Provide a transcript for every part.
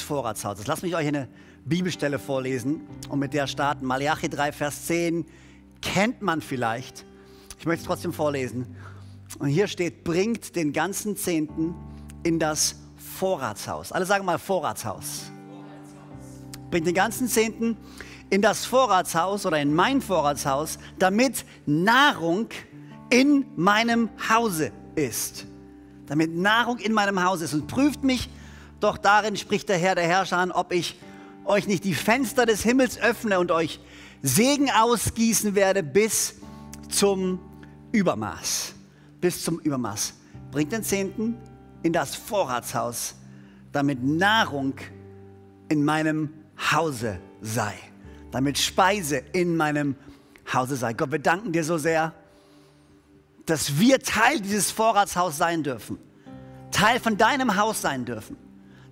Vorratshauses. Lass mich euch eine Bibelstelle vorlesen und mit der starten. Malachi 3, Vers 10 kennt man vielleicht. Ich möchte es trotzdem vorlesen. Und hier steht, bringt den ganzen Zehnten in das Vorratshaus. Alle sagen mal Vorratshaus. Bringt den ganzen Zehnten in das Vorratshaus oder in mein Vorratshaus, damit Nahrung in meinem Hause ist. Damit Nahrung in meinem Haus ist. Und prüft mich doch darin, spricht der Herr der Herrscher an, ob ich euch nicht die Fenster des Himmels öffne und euch Segen ausgießen werde bis zum Übermaß. Bis zum Übermaß. Bringt den Zehnten in das Vorratshaus, damit Nahrung in meinem Hause sei. Damit Speise in meinem Hause sei. Gott, wir danken dir so sehr, dass wir Teil dieses Vorratshaus sein dürfen. Teil von deinem Haus sein dürfen.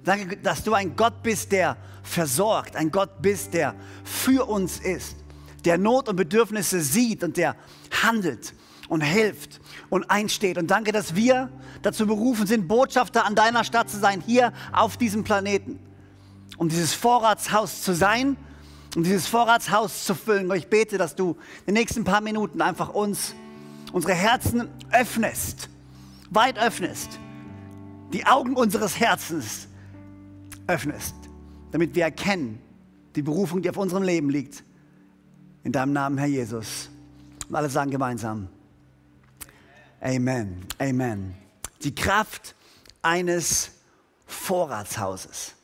Danke, dass du ein Gott bist, der versorgt, ein Gott bist, der für uns ist, der Not und Bedürfnisse sieht und der handelt und hilft und einsteht. Und danke, dass wir dazu berufen sind, Botschafter an deiner Stadt zu sein, hier auf diesem Planeten, um dieses Vorratshaus zu sein, um dieses Vorratshaus zu füllen. Und ich bete, dass du in den nächsten paar Minuten einfach uns, unsere Herzen öffnest, weit öffnest, die Augen unseres Herzens öffnest, damit wir erkennen, die Berufung, die auf unserem Leben liegt. In deinem Namen, Herr Jesus. Und alle sagen gemeinsam. Amen. Amen. Die Kraft eines Vorratshauses.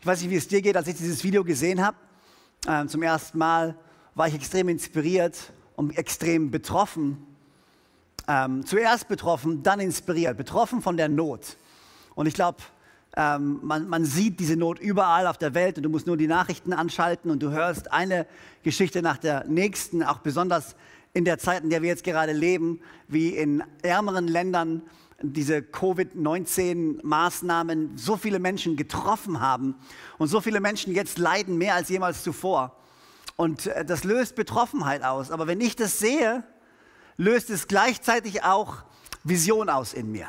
Ich weiß nicht, wie es dir geht, als ich dieses Video gesehen habe. Ähm, zum ersten Mal war ich extrem inspiriert und extrem betroffen. Ähm, zuerst betroffen, dann inspiriert. Betroffen von der Not. Und ich glaube, ähm, man, man, sieht diese Not überall auf der Welt und du musst nur die Nachrichten anschalten und du hörst eine Geschichte nach der nächsten, auch besonders in der Zeit, in der wir jetzt gerade leben, wie in ärmeren Ländern diese Covid-19-Maßnahmen so viele Menschen getroffen haben und so viele Menschen jetzt leiden mehr als jemals zuvor. Und äh, das löst Betroffenheit aus. Aber wenn ich das sehe, löst es gleichzeitig auch Vision aus in mir.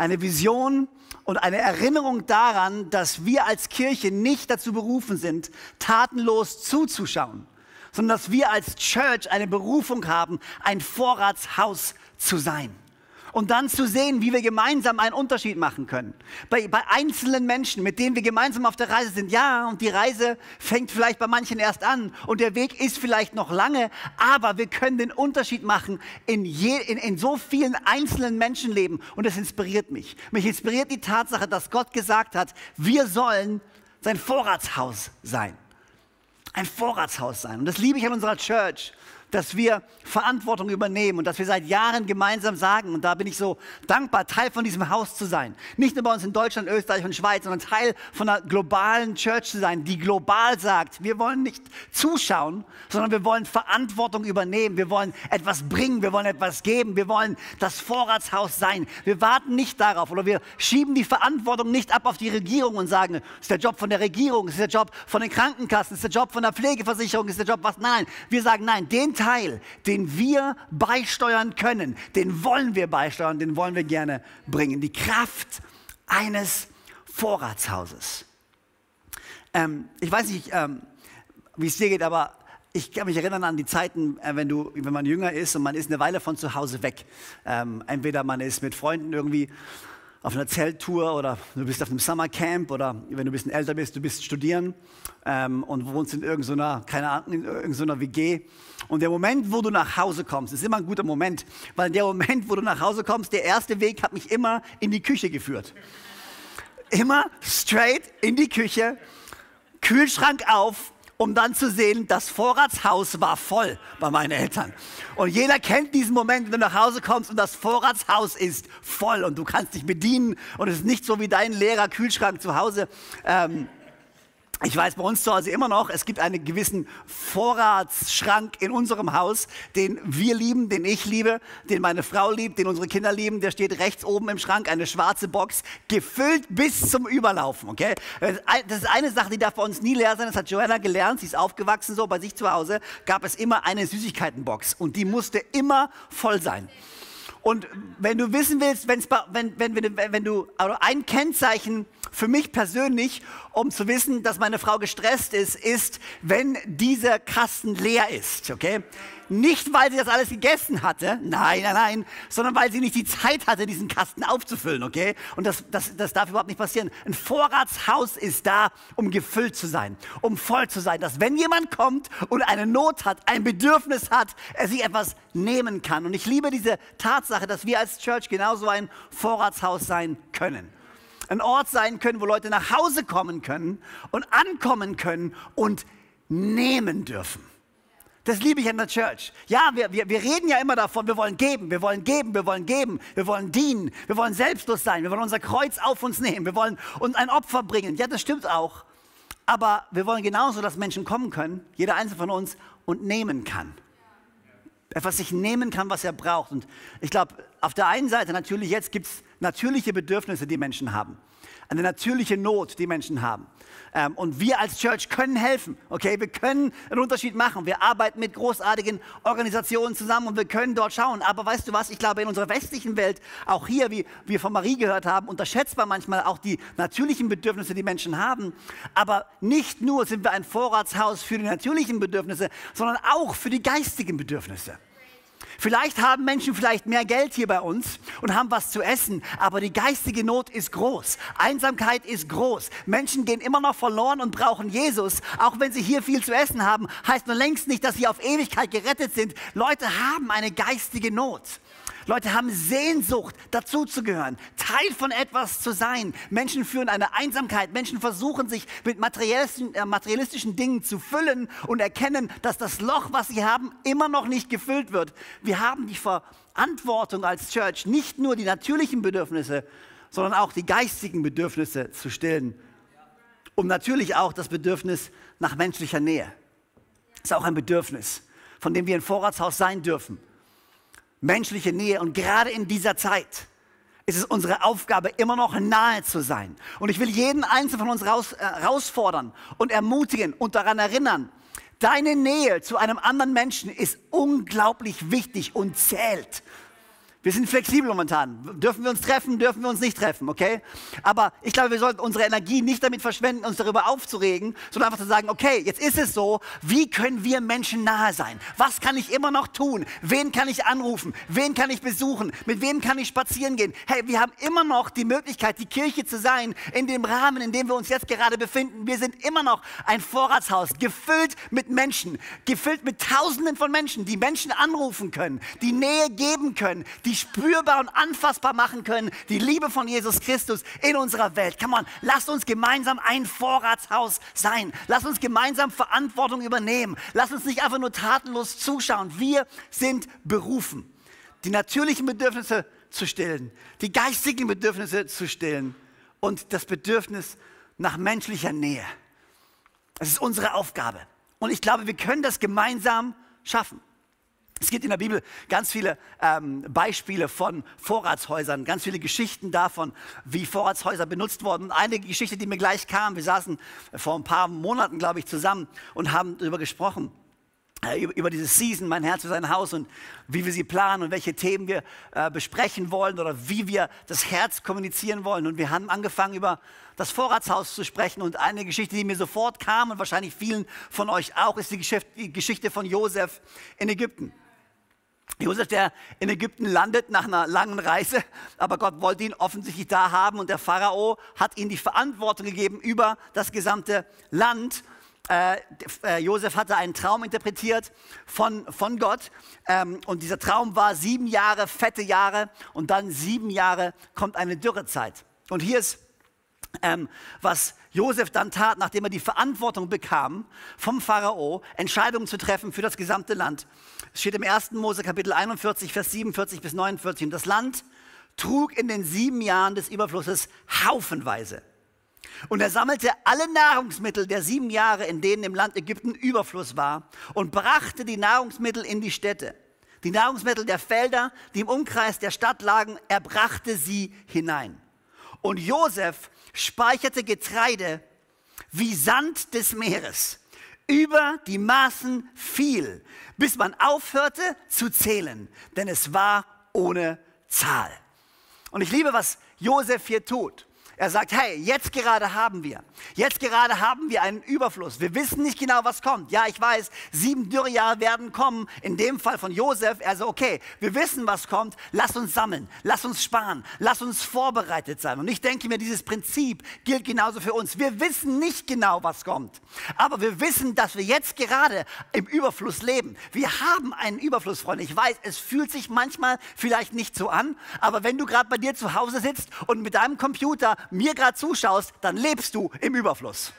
Eine Vision und eine Erinnerung daran, dass wir als Kirche nicht dazu berufen sind, tatenlos zuzuschauen, sondern dass wir als Church eine Berufung haben, ein Vorratshaus zu sein und dann zu sehen, wie wir gemeinsam einen Unterschied machen können. Bei, bei, einzelnen Menschen, mit denen wir gemeinsam auf der Reise sind, ja, und die Reise fängt vielleicht bei manchen erst an und der Weg ist vielleicht noch lange, aber wir können den Unterschied machen in, je, in, in so vielen einzelnen Menschenleben und das inspiriert mich. Mich inspiriert die Tatsache, dass Gott gesagt hat, wir sollen sein Vorratshaus sein. Ein Vorratshaus sein. Und das liebe ich an unserer Church dass wir Verantwortung übernehmen und dass wir seit Jahren gemeinsam sagen, und da bin ich so dankbar, Teil von diesem Haus zu sein. Nicht nur bei uns in Deutschland, Österreich und Schweiz, sondern Teil von einer globalen Church zu sein, die global sagt, wir wollen nicht zuschauen, sondern wir wollen Verantwortung übernehmen. Wir wollen etwas bringen, wir wollen etwas geben, wir wollen das Vorratshaus sein. Wir warten nicht darauf oder wir schieben die Verantwortung nicht ab auf die Regierung und sagen, es ist der Job von der Regierung, es ist der Job von den Krankenkassen, es ist der Job von der Pflegeversicherung, es ist der Job was. Nein, wir sagen nein, den Teil, den wir beisteuern können, den wollen wir beisteuern, den wollen wir gerne bringen. Die Kraft eines Vorratshauses. Ähm, ich weiß nicht, ähm, wie es dir geht, aber ich kann mich erinnern an die Zeiten, äh, wenn, du, wenn man jünger ist und man ist eine Weile von zu Hause weg. Ähm, entweder man ist mit Freunden irgendwie auf einer Zelttour oder du bist auf einem Summercamp oder wenn du ein bisschen älter bist, du bist studieren ähm, und wohnst in irgendeiner, keine Ahnung, in irgendeiner WG. Und der Moment, wo du nach Hause kommst, ist immer ein guter Moment, weil der Moment, wo du nach Hause kommst, der erste Weg hat mich immer in die Küche geführt. Immer straight in die Küche, Kühlschrank auf um dann zu sehen, das Vorratshaus war voll bei meinen Eltern. Und jeder kennt diesen Moment, wenn du nach Hause kommst und das Vorratshaus ist voll und du kannst dich bedienen und es ist nicht so wie dein leerer Kühlschrank zu Hause. Ähm, ich weiß bei uns zu Hause immer noch, es gibt einen gewissen Vorratsschrank in unserem Haus, den wir lieben, den ich liebe, den meine Frau liebt, den unsere Kinder lieben. Der steht rechts oben im Schrank, eine schwarze Box, gefüllt bis zum Überlaufen. Okay? Das ist eine Sache, die darf bei uns nie leer sein. Das hat Joanna gelernt. Sie ist aufgewachsen so. Bei sich zu Hause gab es immer eine Süßigkeitenbox und die musste immer voll sein. Und wenn du wissen willst, wenn, wenn, wenn, wenn du also ein Kennzeichen für mich persönlich, um zu wissen, dass meine Frau gestresst ist, ist, wenn dieser Kasten leer ist. Okay? Nicht, weil sie das alles gegessen hatte, nein, nein, nein, sondern weil sie nicht die Zeit hatte, diesen Kasten aufzufüllen, okay? Und das, das, das darf überhaupt nicht passieren. Ein Vorratshaus ist da, um gefüllt zu sein, um voll zu sein, dass wenn jemand kommt und eine Not hat, ein Bedürfnis hat, er sich etwas nehmen kann. Und ich liebe diese Tatsache, dass wir als Church genauso ein Vorratshaus sein können ein Ort sein können, wo Leute nach Hause kommen können und ankommen können und nehmen dürfen. Das liebe ich an der Church. Ja, wir, wir, wir reden ja immer davon, wir wollen geben, wir wollen geben, wir wollen geben, wir wollen dienen, wir wollen selbstlos sein, wir wollen unser Kreuz auf uns nehmen, wir wollen uns ein Opfer bringen. Ja, das stimmt auch. Aber wir wollen genauso, dass Menschen kommen können, jeder einzelne von uns, und nehmen kann. Etwas sich nehmen kann, was er braucht. Und ich glaube, auf der einen Seite natürlich jetzt gibt es natürliche Bedürfnisse, die Menschen haben eine natürliche Not, die Menschen haben. Ähm, und wir als Church können helfen, okay? Wir können einen Unterschied machen. Wir arbeiten mit großartigen Organisationen zusammen und wir können dort schauen. Aber weißt du was? Ich glaube, in unserer westlichen Welt, auch hier, wie wir von Marie gehört haben, unterschätzt man manchmal auch die natürlichen Bedürfnisse, die Menschen haben. Aber nicht nur sind wir ein Vorratshaus für die natürlichen Bedürfnisse, sondern auch für die geistigen Bedürfnisse. Vielleicht haben Menschen vielleicht mehr Geld hier bei uns und haben was zu essen, aber die geistige Not ist groß. Einsamkeit ist groß. Menschen gehen immer noch verloren und brauchen Jesus. Auch wenn sie hier viel zu essen haben, heißt nur längst nicht, dass sie auf Ewigkeit gerettet sind. Leute haben eine geistige Not. Leute haben Sehnsucht, dazuzugehören, Teil von etwas zu sein. Menschen führen eine Einsamkeit. Menschen versuchen sich mit materialistischen, äh, materialistischen Dingen zu füllen und erkennen, dass das Loch, was sie haben, immer noch nicht gefüllt wird. Wir haben die Verantwortung als Church, nicht nur die natürlichen Bedürfnisse, sondern auch die geistigen Bedürfnisse zu stillen. Und natürlich auch das Bedürfnis nach menschlicher Nähe. Das ist auch ein Bedürfnis, von dem wir ein Vorratshaus sein dürfen menschliche Nähe. Und gerade in dieser Zeit ist es unsere Aufgabe, immer noch nahe zu sein. Und ich will jeden Einzelnen von uns raus, äh, herausfordern und ermutigen und daran erinnern, deine Nähe zu einem anderen Menschen ist unglaublich wichtig und zählt. Wir sind flexibel momentan. Dürfen wir uns treffen, dürfen wir uns nicht treffen, okay? Aber ich glaube, wir sollten unsere Energie nicht damit verschwenden, uns darüber aufzuregen, sondern einfach zu sagen, okay, jetzt ist es so, wie können wir Menschen nahe sein? Was kann ich immer noch tun? Wen kann ich anrufen? Wen kann ich besuchen? Mit wem kann ich spazieren gehen? Hey, wir haben immer noch die Möglichkeit, die Kirche zu sein, in dem Rahmen, in dem wir uns jetzt gerade befinden. Wir sind immer noch ein Vorratshaus, gefüllt mit Menschen, gefüllt mit Tausenden von Menschen, die Menschen anrufen können, die Nähe geben können, die die spürbar und anfassbar machen können, die Liebe von Jesus Christus in unserer Welt. Come on, lasst uns gemeinsam ein Vorratshaus sein. Lasst uns gemeinsam Verantwortung übernehmen. Lasst uns nicht einfach nur tatenlos zuschauen. Wir sind berufen, die natürlichen Bedürfnisse zu stillen, die geistigen Bedürfnisse zu stillen und das Bedürfnis nach menschlicher Nähe. Das ist unsere Aufgabe. Und ich glaube, wir können das gemeinsam schaffen. Es gibt in der Bibel ganz viele ähm, Beispiele von Vorratshäusern, ganz viele Geschichten davon, wie Vorratshäuser benutzt wurden. Eine Geschichte, die mir gleich kam, wir saßen vor ein paar Monaten, glaube ich, zusammen und haben darüber gesprochen, äh, über, über diese Season, mein Herz für sein Haus und wie wir sie planen und welche Themen wir äh, besprechen wollen oder wie wir das Herz kommunizieren wollen. Und wir haben angefangen, über das Vorratshaus zu sprechen. Und eine Geschichte, die mir sofort kam und wahrscheinlich vielen von euch auch, ist die Geschichte, von Josef in Ägypten. Josef, der in Ägypten landet nach einer langen Reise, aber Gott wollte ihn offensichtlich da haben und der Pharao hat ihm die Verantwortung gegeben über das gesamte Land. Äh, äh, Josef hatte einen Traum interpretiert von, von Gott ähm, und dieser Traum war sieben Jahre, fette Jahre und dann sieben Jahre kommt eine Dürrezeit. Und hier ist ähm, was Josef dann tat, nachdem er die Verantwortung bekam, vom Pharao Entscheidungen zu treffen für das gesamte Land. Es steht im 1. Mose Kapitel 41, Vers 47 bis 49. Und das Land trug in den sieben Jahren des Überflusses haufenweise. Und er sammelte alle Nahrungsmittel der sieben Jahre, in denen im Land Ägypten Überfluss war, und brachte die Nahrungsmittel in die Städte. Die Nahrungsmittel der Felder, die im Umkreis der Stadt lagen, er brachte sie hinein. Und Josef speicherte Getreide wie Sand des Meeres über die Maßen viel, bis man aufhörte zu zählen, denn es war ohne Zahl. Und ich liebe, was Josef hier tut. Er sagt, hey, jetzt gerade haben wir, jetzt gerade haben wir einen Überfluss. Wir wissen nicht genau, was kommt. Ja, ich weiß, sieben Dürrejahre werden kommen. In dem Fall von Josef, er sagt, okay, wir wissen, was kommt. Lass uns sammeln, lass uns sparen, lass uns vorbereitet sein. Und ich denke mir, dieses Prinzip gilt genauso für uns. Wir wissen nicht genau, was kommt. Aber wir wissen, dass wir jetzt gerade im Überfluss leben. Wir haben einen Überfluss, Freunde. Ich weiß, es fühlt sich manchmal vielleicht nicht so an, aber wenn du gerade bei dir zu Hause sitzt und mit deinem Computer mir gerade zuschaust, dann lebst du im Überfluss.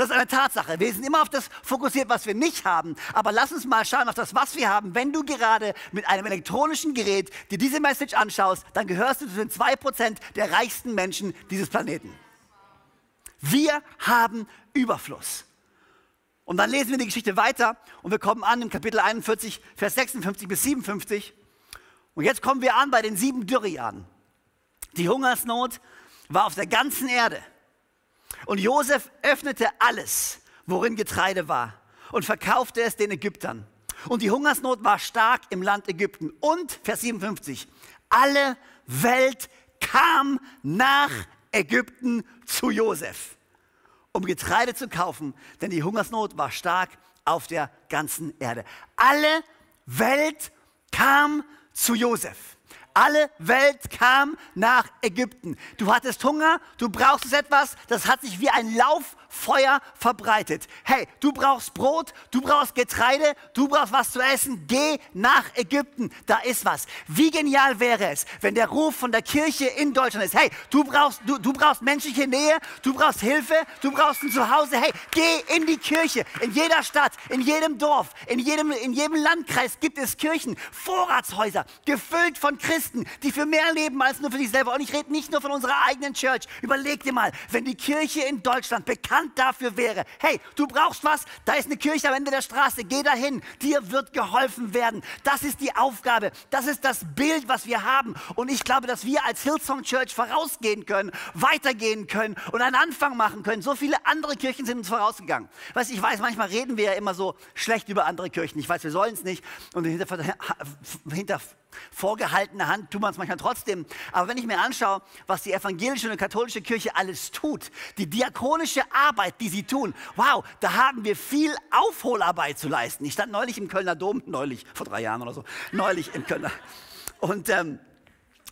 Das ist eine Tatsache. Wir sind immer auf das fokussiert, was wir nicht haben. Aber lass uns mal schauen auf das, was wir haben. Wenn du gerade mit einem elektronischen Gerät dir diese Message anschaust, dann gehörst du zu den 2% der reichsten Menschen dieses Planeten. Wir haben Überfluss. Und dann lesen wir die Geschichte weiter und wir kommen an im Kapitel 41, Vers 56 bis 57. Und jetzt kommen wir an bei den sieben Dürrejahren. Die Hungersnot war auf der ganzen Erde. Und Josef öffnete alles, worin Getreide war, und verkaufte es den Ägyptern. Und die Hungersnot war stark im Land Ägypten. Und, Vers 57, alle Welt kam nach Ägypten zu Josef, um Getreide zu kaufen, denn die Hungersnot war stark auf der ganzen Erde. Alle Welt kam zu Josef. Alle Welt kam nach Ägypten. Du hattest Hunger, du brauchst etwas, das hat sich wie ein Lauffeuer verbreitet. Hey, du brauchst Brot, du brauchst Getreide, du brauchst was zu essen. Geh nach Ägypten, da ist was. Wie genial wäre es, wenn der Ruf von der Kirche in Deutschland ist. Hey, du brauchst, du, du brauchst menschliche Nähe, du brauchst Hilfe, du brauchst ein Zuhause. Hey, geh in die Kirche. In jeder Stadt, in jedem Dorf, in jedem, in jedem Landkreis gibt es Kirchen, Vorratshäuser, gefüllt von Christen, die für mehr leben als nur für sich selber. Und ich rede nicht nur von unserer eigenen Church. Überleg dir mal, wenn die Kirche in Deutschland bekannt dafür wäre, hey, du brauchst was, da ist eine Kirche am Ende der Straße, geh dahin, dir wird geholfen werden. Das ist die Aufgabe, das ist das Bild, was wir haben. Und ich glaube, dass wir als Hillsong Church vorausgehen können, weitergehen können und einen Anfang machen können. So viele andere Kirchen sind uns vorausgegangen. Weißt, ich weiß, manchmal reden wir ja immer so schlecht über andere Kirchen. Ich weiß, wir sollen es nicht. Und hinter, hinter vorgehaltene Hand tut man es manchmal trotzdem. Aber wenn ich mir anschaue, was die evangelische und katholische Kirche alles tut, die diakonische Arbeit, die sie tun, wow, da haben wir viel Aufholarbeit zu leisten. Ich stand neulich im Kölner Dom, neulich, vor drei Jahren oder so, neulich im Kölner. Und ähm,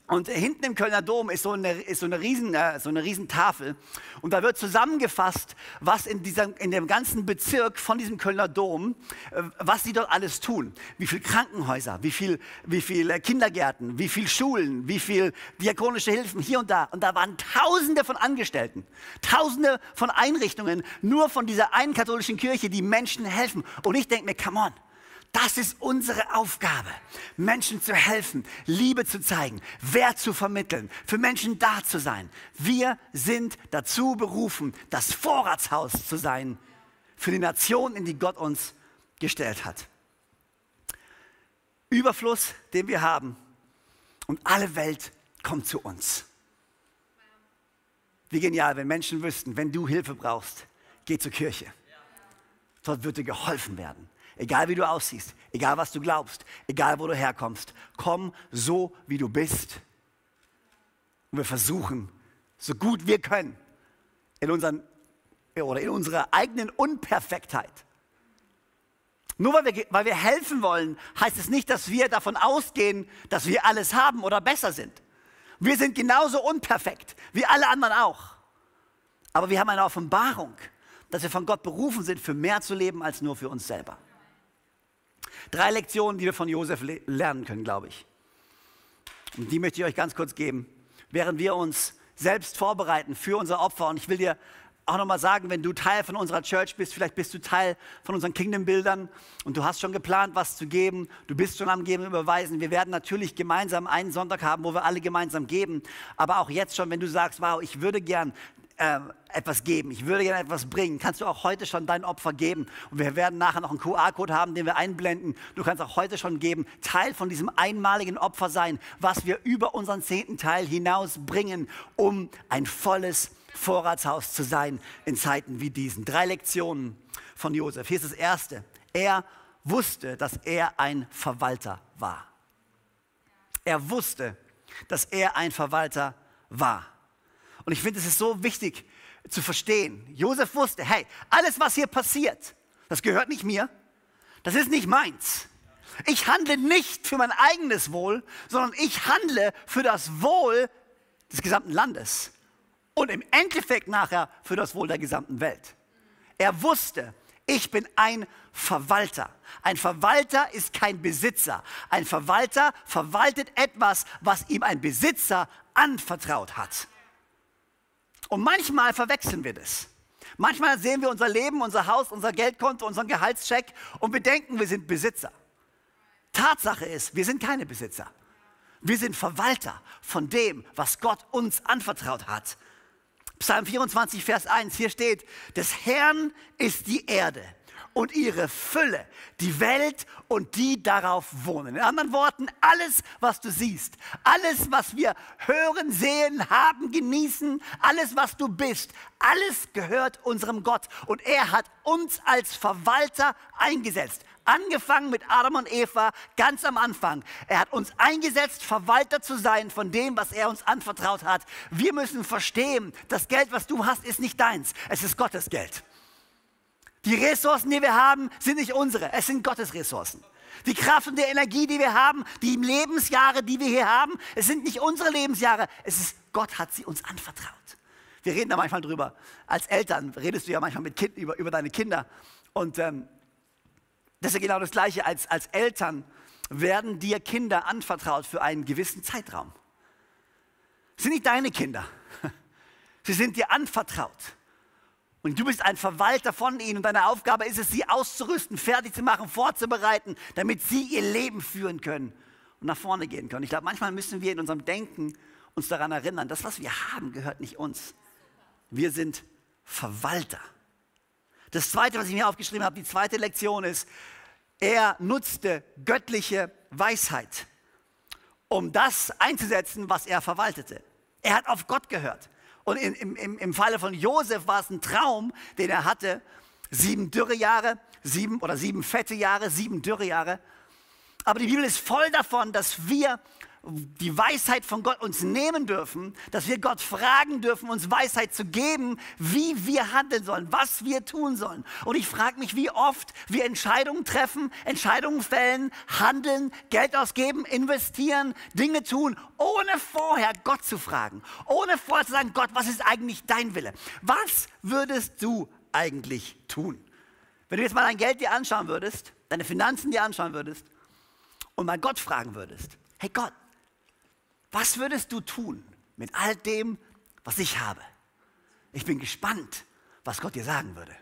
und hinten im Kölner Dom ist so eine, ist so eine, riesen, äh, so eine riesen Tafel. Und da wird zusammengefasst, was in, dieser, in dem ganzen Bezirk von diesem Kölner Dom, äh, was sie dort alles tun. Wie viele Krankenhäuser, wie viele wie viel äh, Kindergärten, wie viele Schulen, wie viele diakonische Hilfen hier und da. Und da waren Tausende von Angestellten, Tausende von Einrichtungen, nur von dieser einen katholischen Kirche, die Menschen helfen. Und ich denke mir, come on. Das ist unsere Aufgabe, Menschen zu helfen, Liebe zu zeigen, Wert zu vermitteln, für Menschen da zu sein. Wir sind dazu berufen, das Vorratshaus zu sein für die Nation, in die Gott uns gestellt hat. Überfluss, den wir haben und alle Welt kommt zu uns. Wie genial, wenn Menschen wüssten, wenn du Hilfe brauchst, geh zur Kirche. Dort wird dir geholfen werden. Egal wie du aussiehst, egal was du glaubst, egal wo du herkommst, komm so wie du bist. Und wir versuchen, so gut wir können, in, unseren, oder in unserer eigenen Unperfektheit. Nur weil wir, weil wir helfen wollen, heißt es nicht, dass wir davon ausgehen, dass wir alles haben oder besser sind. Wir sind genauso unperfekt wie alle anderen auch. Aber wir haben eine Offenbarung, dass wir von Gott berufen sind, für mehr zu leben als nur für uns selber. Drei Lektionen, die wir von Josef lernen können, glaube ich. Und die möchte ich euch ganz kurz geben. Während wir uns selbst vorbereiten für unser Opfer. Und ich will dir auch nochmal sagen, wenn du Teil von unserer Church bist, vielleicht bist du Teil von unseren Kingdom-Bildern und du hast schon geplant, was zu geben, du bist schon am Geben überweisen. Wir werden natürlich gemeinsam einen Sonntag haben, wo wir alle gemeinsam geben, aber auch jetzt schon, wenn du sagst, wow, ich würde gern äh, etwas geben, ich würde gerne etwas bringen, kannst du auch heute schon dein Opfer geben. Und wir werden nachher noch einen QR-Code haben, den wir einblenden. Du kannst auch heute schon geben, Teil von diesem einmaligen Opfer sein, was wir über unseren zehnten Teil hinaus bringen, um ein volles Vorratshaus zu sein in Zeiten wie diesen. Drei Lektionen von Josef. Hier ist das erste. Er wusste, dass er ein Verwalter war. Er wusste, dass er ein Verwalter war. Und ich finde, es ist so wichtig zu verstehen. Josef wusste, hey, alles, was hier passiert, das gehört nicht mir, das ist nicht meins. Ich handle nicht für mein eigenes Wohl, sondern ich handle für das Wohl des gesamten Landes und im Endeffekt nachher für das Wohl der gesamten Welt. Er wusste, ich bin ein Verwalter. Ein Verwalter ist kein Besitzer. Ein Verwalter verwaltet etwas, was ihm ein Besitzer anvertraut hat. Und manchmal verwechseln wir das. Manchmal sehen wir unser Leben, unser Haus, unser Geldkonto, unseren Gehaltscheck und wir denken, wir sind Besitzer. Tatsache ist, wir sind keine Besitzer. Wir sind Verwalter von dem, was Gott uns anvertraut hat. Psalm 24, Vers 1, hier steht, des Herrn ist die Erde und ihre Fülle, die Welt und die darauf wohnen. In anderen Worten, alles, was du siehst, alles, was wir hören, sehen, haben, genießen, alles, was du bist, alles gehört unserem Gott. Und er hat uns als Verwalter eingesetzt. Angefangen mit Adam und Eva ganz am Anfang. Er hat uns eingesetzt, Verwalter zu sein von dem, was er uns anvertraut hat. Wir müssen verstehen, das Geld, was du hast, ist nicht deins. Es ist Gottes Geld. Die Ressourcen, die wir haben, sind nicht unsere. Es sind Gottes Ressourcen. Die Kraft und die Energie, die wir haben, die Lebensjahre, die wir hier haben, es sind nicht unsere Lebensjahre. Es ist Gott hat sie uns anvertraut. Wir reden da manchmal drüber. Als Eltern redest du ja manchmal mit kind, über, über deine Kinder. Und ähm, das ist ja genau das Gleiche. Als, als Eltern werden dir Kinder anvertraut für einen gewissen Zeitraum. Das sind nicht deine Kinder. Sie sind dir anvertraut. Und du bist ein Verwalter von ihnen und deine Aufgabe ist es, sie auszurüsten, fertig zu machen, vorzubereiten, damit sie ihr Leben führen können und nach vorne gehen können. Ich glaube, manchmal müssen wir in unserem Denken uns daran erinnern, das, was wir haben, gehört nicht uns. Wir sind Verwalter. Das zweite, was ich mir aufgeschrieben habe, die zweite Lektion ist, er nutzte göttliche Weisheit, um das einzusetzen, was er verwaltete. Er hat auf Gott gehört. Und in, im, im Falle von Josef war es ein Traum, den er hatte. Sieben Dürrejahre, sieben oder sieben fette Jahre, sieben Dürrejahre. Aber die Bibel ist voll davon, dass wir die Weisheit von Gott uns nehmen dürfen, dass wir Gott fragen dürfen, uns Weisheit zu geben, wie wir handeln sollen, was wir tun sollen. Und ich frage mich, wie oft wir Entscheidungen treffen, Entscheidungen fällen, handeln, Geld ausgeben, investieren, Dinge tun, ohne vorher Gott zu fragen, ohne vorher zu sagen, Gott, was ist eigentlich dein Wille? Was würdest du eigentlich tun? Wenn du jetzt mal dein Geld dir anschauen würdest, deine Finanzen dir anschauen würdest und mal Gott fragen würdest, hey Gott, was würdest du tun mit all dem, was ich habe? Ich bin gespannt, was Gott dir sagen würde.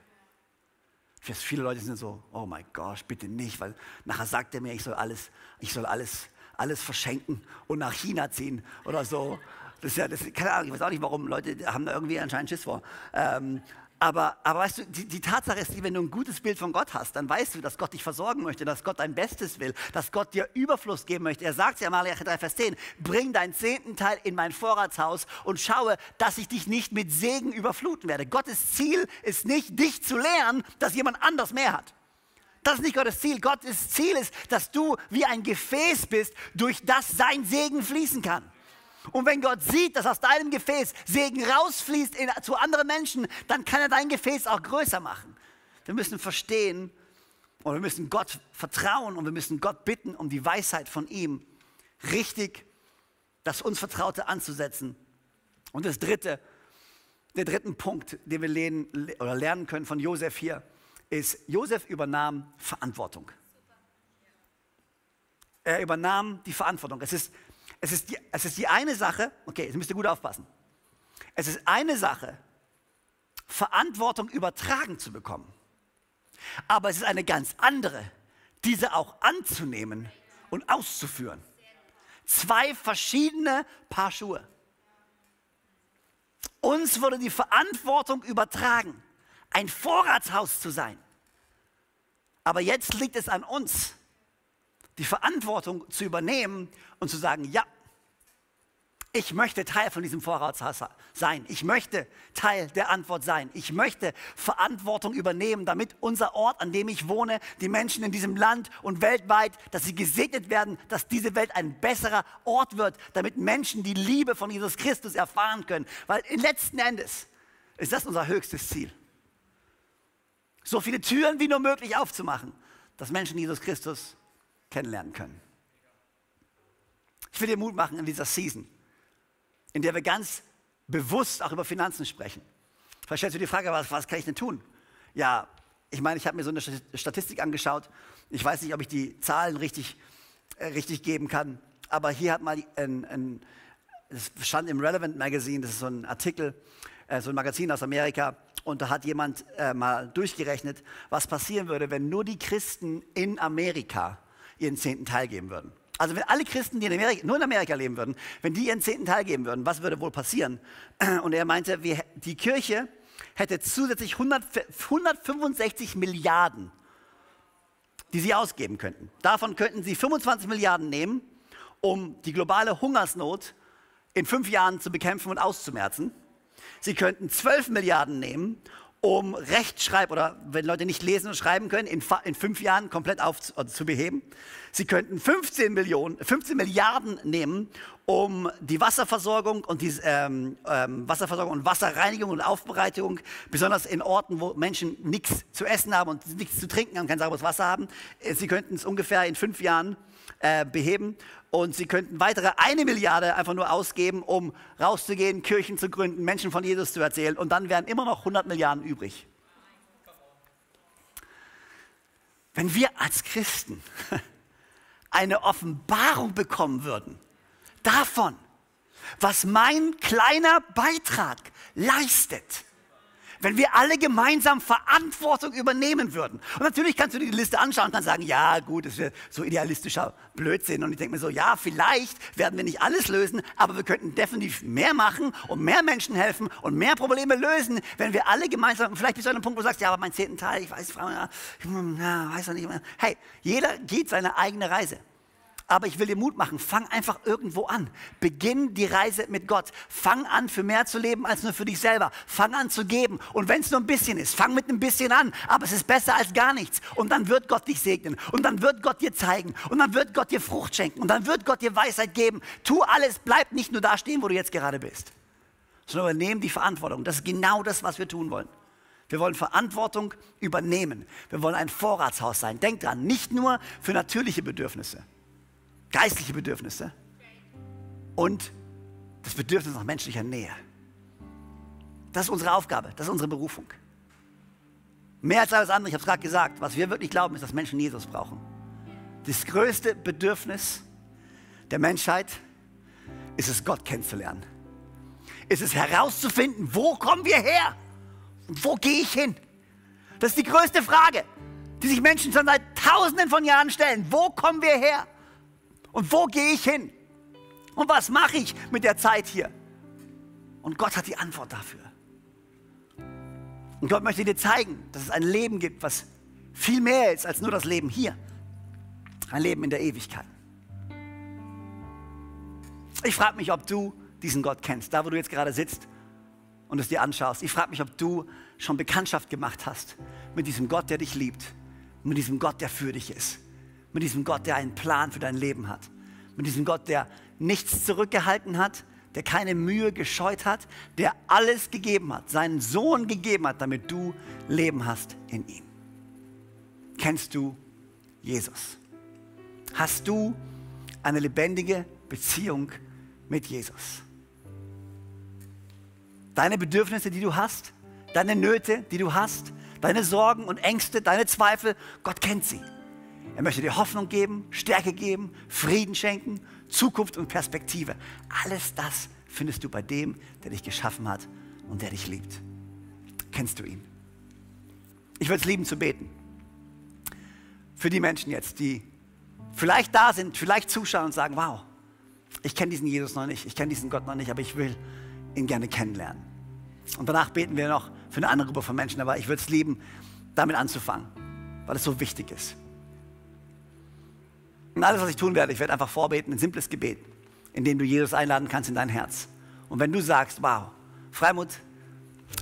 Viele Leute sind so, oh mein Gott, bitte nicht, weil nachher sagt er mir, ich soll alles, ich soll alles, alles verschenken und nach China ziehen oder so. Das ist ja, das, keine Ahnung, ich weiß auch nicht, warum Leute haben da irgendwie anscheinend Schiss vor. Ähm, aber, aber weißt du, die, die, Tatsache ist, wenn du ein gutes Bild von Gott hast, dann weißt du, dass Gott dich versorgen möchte, dass Gott dein Bestes will, dass Gott dir Überfluss geben möchte. Er sagt ja Malachi 3, Vers 10, bring deinen zehnten Teil in mein Vorratshaus und schaue, dass ich dich nicht mit Segen überfluten werde. Gottes Ziel ist nicht, dich zu lehren, dass jemand anders mehr hat. Das ist nicht Gottes Ziel. Gottes Ziel ist, dass du wie ein Gefäß bist, durch das sein Segen fließen kann. Und wenn Gott sieht, dass aus deinem Gefäß Segen rausfließt in, zu anderen Menschen, dann kann er dein Gefäß auch größer machen. Wir müssen verstehen und wir müssen Gott vertrauen und wir müssen Gott bitten um die Weisheit von ihm, richtig das uns Vertraute anzusetzen. Und das dritte, der dritten Punkt, den wir lernen, oder lernen können von Josef hier, ist, Josef übernahm Verantwortung. Er übernahm die Verantwortung. Es ist es ist, die, es ist die eine Sache, okay, jetzt müsst ihr gut aufpassen. Es ist eine Sache, Verantwortung übertragen zu bekommen. Aber es ist eine ganz andere, diese auch anzunehmen und auszuführen. Zwei verschiedene Paar Schuhe. Uns wurde die Verantwortung übertragen, ein Vorratshaus zu sein. Aber jetzt liegt es an uns, die Verantwortung zu übernehmen und zu sagen, ja, ich möchte Teil von diesem Vorratshaus sein. Ich möchte Teil der Antwort sein. Ich möchte Verantwortung übernehmen, damit unser Ort, an dem ich wohne, die Menschen in diesem Land und weltweit, dass sie gesegnet werden, dass diese Welt ein besserer Ort wird, damit Menschen die Liebe von Jesus Christus erfahren können. Weil letzten Endes ist das unser höchstes Ziel. So viele Türen wie nur möglich aufzumachen, dass Menschen Jesus Christus kennenlernen können. Ich will dir Mut machen in dieser Season in der wir ganz bewusst auch über Finanzen sprechen. Vielleicht stellst du die Frage, was, was kann ich denn tun? Ja, ich meine, ich habe mir so eine Statistik angeschaut. Ich weiß nicht, ob ich die Zahlen richtig, äh, richtig geben kann, aber hier hat mal ein, ein, das stand im Relevant Magazine, das ist so ein Artikel, äh, so ein Magazin aus Amerika, und da hat jemand äh, mal durchgerechnet, was passieren würde, wenn nur die Christen in Amerika ihren zehnten Teil geben würden. Also wenn alle Christen, die in Amerika, nur in Amerika leben würden, wenn die ihren zehnten Teil geben würden, was würde wohl passieren? Und er meinte, wir, die Kirche hätte zusätzlich 100, 165 Milliarden, die sie ausgeben könnten. Davon könnten sie 25 Milliarden nehmen, um die globale Hungersnot in fünf Jahren zu bekämpfen und auszumerzen. Sie könnten 12 Milliarden nehmen, um Rechtschreib oder wenn Leute nicht lesen und schreiben können, in, in fünf Jahren komplett auf, also zu beheben. Sie könnten 15, Millionen, 15 Milliarden nehmen, um die Wasserversorgung und die ähm, ähm, Wasserversorgung und Wasserreinigung und Aufbereitung, besonders in Orten, wo Menschen nichts zu essen haben und nichts zu trinken haben, kein sauberes Wasser haben. Äh, sie könnten es ungefähr in fünf Jahren äh, beheben und sie könnten weitere eine Milliarde einfach nur ausgeben, um rauszugehen, Kirchen zu gründen, Menschen von Jesus zu erzählen und dann wären immer noch 100 Milliarden übrig. Wenn wir als Christen eine Offenbarung bekommen würden davon, was mein kleiner Beitrag leistet, wenn wir alle gemeinsam Verantwortung übernehmen würden. Und natürlich kannst du dir die Liste anschauen und kannst sagen, ja gut, das wäre so idealistischer Blödsinn. Und ich denke mir so, ja, vielleicht werden wir nicht alles lösen, aber wir könnten definitiv mehr machen und mehr Menschen helfen und mehr Probleme lösen, wenn wir alle gemeinsam, vielleicht bist du an einem Punkt, wo du sagst, ja, aber mein zehnten Teil, ich weiß, ja, weiß noch nicht mehr. Hey, jeder geht seine eigene Reise. Aber ich will dir Mut machen, fang einfach irgendwo an. Beginn die Reise mit Gott. Fang an, für mehr zu leben als nur für dich selber. Fang an zu geben. Und wenn es nur ein bisschen ist, fang mit ein bisschen an. Aber es ist besser als gar nichts. Und dann wird Gott dich segnen. Und dann wird Gott dir zeigen. Und dann wird Gott dir Frucht schenken. Und dann wird Gott dir Weisheit geben. Tu alles, bleib nicht nur da stehen, wo du jetzt gerade bist. Sondern übernehmen die Verantwortung. Das ist genau das, was wir tun wollen. Wir wollen Verantwortung übernehmen. Wir wollen ein Vorratshaus sein. Denk dran, nicht nur für natürliche Bedürfnisse geistliche Bedürfnisse und das Bedürfnis nach menschlicher Nähe. Das ist unsere Aufgabe, das ist unsere Berufung. Mehr als alles andere, ich habe es gerade gesagt, was wir wirklich glauben, ist, dass Menschen Jesus brauchen. Das größte Bedürfnis der Menschheit ist es, Gott kennenzulernen. Ist es herauszufinden, wo kommen wir her? Und wo gehe ich hin? Das ist die größte Frage, die sich Menschen schon seit Tausenden von Jahren stellen. Wo kommen wir her? Und wo gehe ich hin? Und was mache ich mit der Zeit hier? Und Gott hat die Antwort dafür. Und Gott möchte dir zeigen, dass es ein Leben gibt, was viel mehr ist als nur das Leben hier. Ein Leben in der Ewigkeit. Ich frage mich, ob du diesen Gott kennst, da wo du jetzt gerade sitzt und es dir anschaust. Ich frage mich, ob du schon Bekanntschaft gemacht hast mit diesem Gott, der dich liebt, mit diesem Gott, der für dich ist mit diesem Gott, der einen Plan für dein Leben hat. Mit diesem Gott, der nichts zurückgehalten hat, der keine Mühe gescheut hat, der alles gegeben hat, seinen Sohn gegeben hat, damit du Leben hast in ihm. Kennst du Jesus? Hast du eine lebendige Beziehung mit Jesus? Deine Bedürfnisse, die du hast, deine Nöte, die du hast, deine Sorgen und Ängste, deine Zweifel, Gott kennt sie. Er möchte dir Hoffnung geben, Stärke geben, Frieden schenken, Zukunft und Perspektive. Alles das findest du bei dem, der dich geschaffen hat und der dich liebt. Kennst du ihn? Ich würde es lieben zu beten. Für die Menschen jetzt, die vielleicht da sind, vielleicht zuschauen und sagen, wow, ich kenne diesen Jesus noch nicht, ich kenne diesen Gott noch nicht, aber ich will ihn gerne kennenlernen. Und danach beten wir noch für eine andere Gruppe von Menschen, aber ich würde es lieben, damit anzufangen, weil es so wichtig ist. Und alles, was ich tun werde, ich werde einfach vorbeten, ein simples Gebet, in dem du Jesus einladen kannst in dein Herz. Und wenn du sagst, wow, Freimut,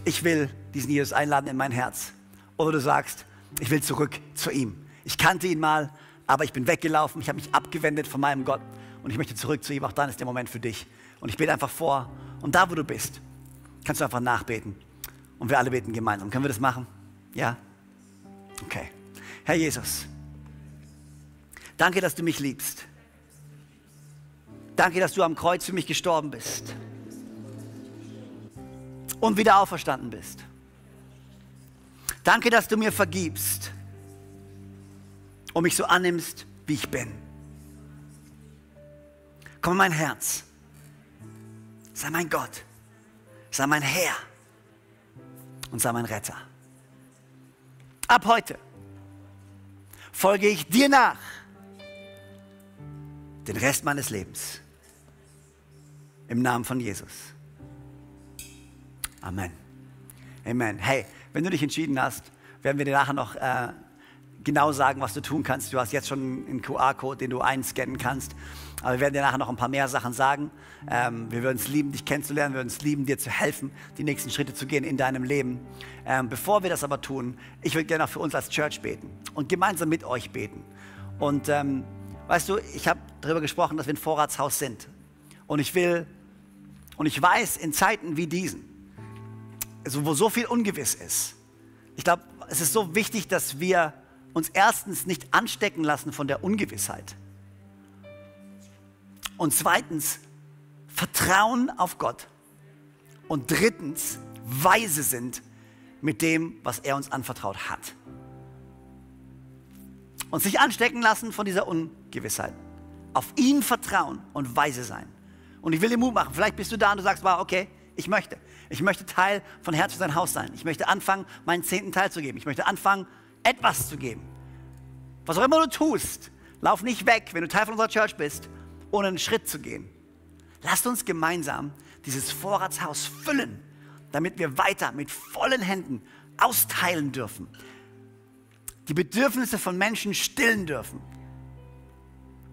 ich will diesen Jesus einladen in mein Herz. Oder du sagst, ich will zurück zu ihm. Ich kannte ihn mal, aber ich bin weggelaufen, ich habe mich abgewendet von meinem Gott und ich möchte zurück zu ihm. Auch dann ist der Moment für dich. Und ich bete einfach vor. Und da, wo du bist, kannst du einfach nachbeten. Und wir alle beten gemeinsam. Können wir das machen? Ja? Okay. Herr Jesus, Danke, dass du mich liebst. Danke, dass du am Kreuz für mich gestorben bist und wieder auferstanden bist. Danke, dass du mir vergibst und mich so annimmst, wie ich bin. Komm in mein Herz. Sei mein Gott. Sei mein Herr. Und sei mein Retter. Ab heute folge ich dir nach den Rest meines Lebens. Im Namen von Jesus. Amen. Amen. Hey, wenn du dich entschieden hast, werden wir dir nachher noch äh, genau sagen, was du tun kannst. Du hast jetzt schon einen QR-Code, den du einscannen kannst. Aber wir werden dir nachher noch ein paar mehr Sachen sagen. Ähm, wir würden es lieben, dich kennenzulernen. Wir würden es lieben, dir zu helfen, die nächsten Schritte zu gehen in deinem Leben. Ähm, bevor wir das aber tun, ich würde gerne auch für uns als Church beten und gemeinsam mit euch beten. Und ähm, Weißt du, ich habe darüber gesprochen, dass wir ein Vorratshaus sind. Und ich will, und ich weiß, in Zeiten wie diesen, also wo so viel ungewiss ist, ich glaube, es ist so wichtig, dass wir uns erstens nicht anstecken lassen von der Ungewissheit. Und zweitens, Vertrauen auf Gott. Und drittens, weise sind mit dem, was er uns anvertraut hat und sich anstecken lassen von dieser Ungewissheit. Auf ihn vertrauen und weise sein. Und ich will dir Mut machen. Vielleicht bist du da und du sagst, wow, okay, ich möchte. Ich möchte Teil von Herz für sein Haus sein. Ich möchte anfangen, meinen zehnten Teil zu geben. Ich möchte anfangen, etwas zu geben. Was auch immer du tust, lauf nicht weg, wenn du Teil von unserer Church bist, ohne einen Schritt zu gehen. Lasst uns gemeinsam dieses Vorratshaus füllen, damit wir weiter mit vollen Händen austeilen dürfen die Bedürfnisse von Menschen stillen dürfen.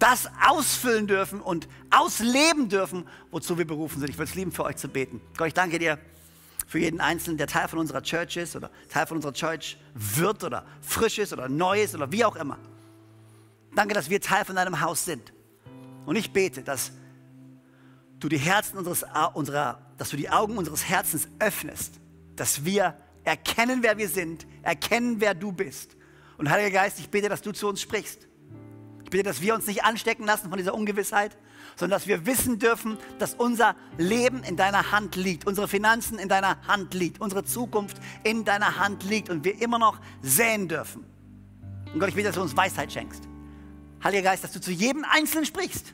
Das ausfüllen dürfen und ausleben dürfen, wozu wir berufen sind. Ich würde es lieben, für euch zu beten. Gott, ich danke dir für jeden Einzelnen, der Teil von unserer Church ist oder Teil von unserer Church wird oder frisch ist oder neu ist oder wie auch immer. Danke, dass wir Teil von deinem Haus sind. Und ich bete, dass du die Herzen unseres, unserer, dass du die Augen unseres Herzens öffnest, dass wir erkennen, wer wir sind, erkennen, wer du bist und Heiliger Geist, ich bete, dass du zu uns sprichst. Bitte, dass wir uns nicht anstecken lassen von dieser Ungewissheit, sondern dass wir wissen dürfen, dass unser Leben in deiner Hand liegt, unsere Finanzen in deiner Hand liegt, unsere Zukunft in deiner Hand liegt und wir immer noch säen dürfen. Und Gott, ich bitte, dass du uns Weisheit schenkst. Heiliger Geist, dass du zu jedem Einzelnen sprichst,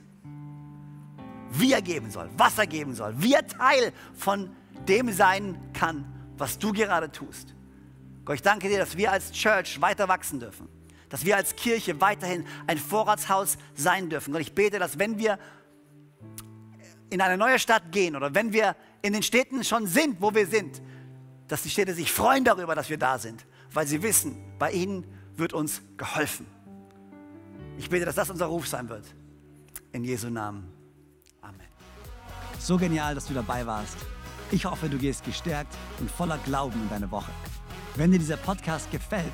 wie er geben soll, was er geben soll, wie er Teil von dem sein kann, was du gerade tust. Gott, ich danke dir, dass wir als Church weiter wachsen dürfen. Dass wir als Kirche weiterhin ein Vorratshaus sein dürfen. Gott, ich bete, dass wenn wir in eine neue Stadt gehen oder wenn wir in den Städten schon sind, wo wir sind, dass die Städte sich freuen darüber, dass wir da sind, weil sie wissen, bei ihnen wird uns geholfen. Ich bete, dass das unser Ruf sein wird. In Jesu Namen. Amen. So genial, dass du dabei warst. Ich hoffe, du gehst gestärkt und voller Glauben in deine Woche. Wenn dir dieser Podcast gefällt,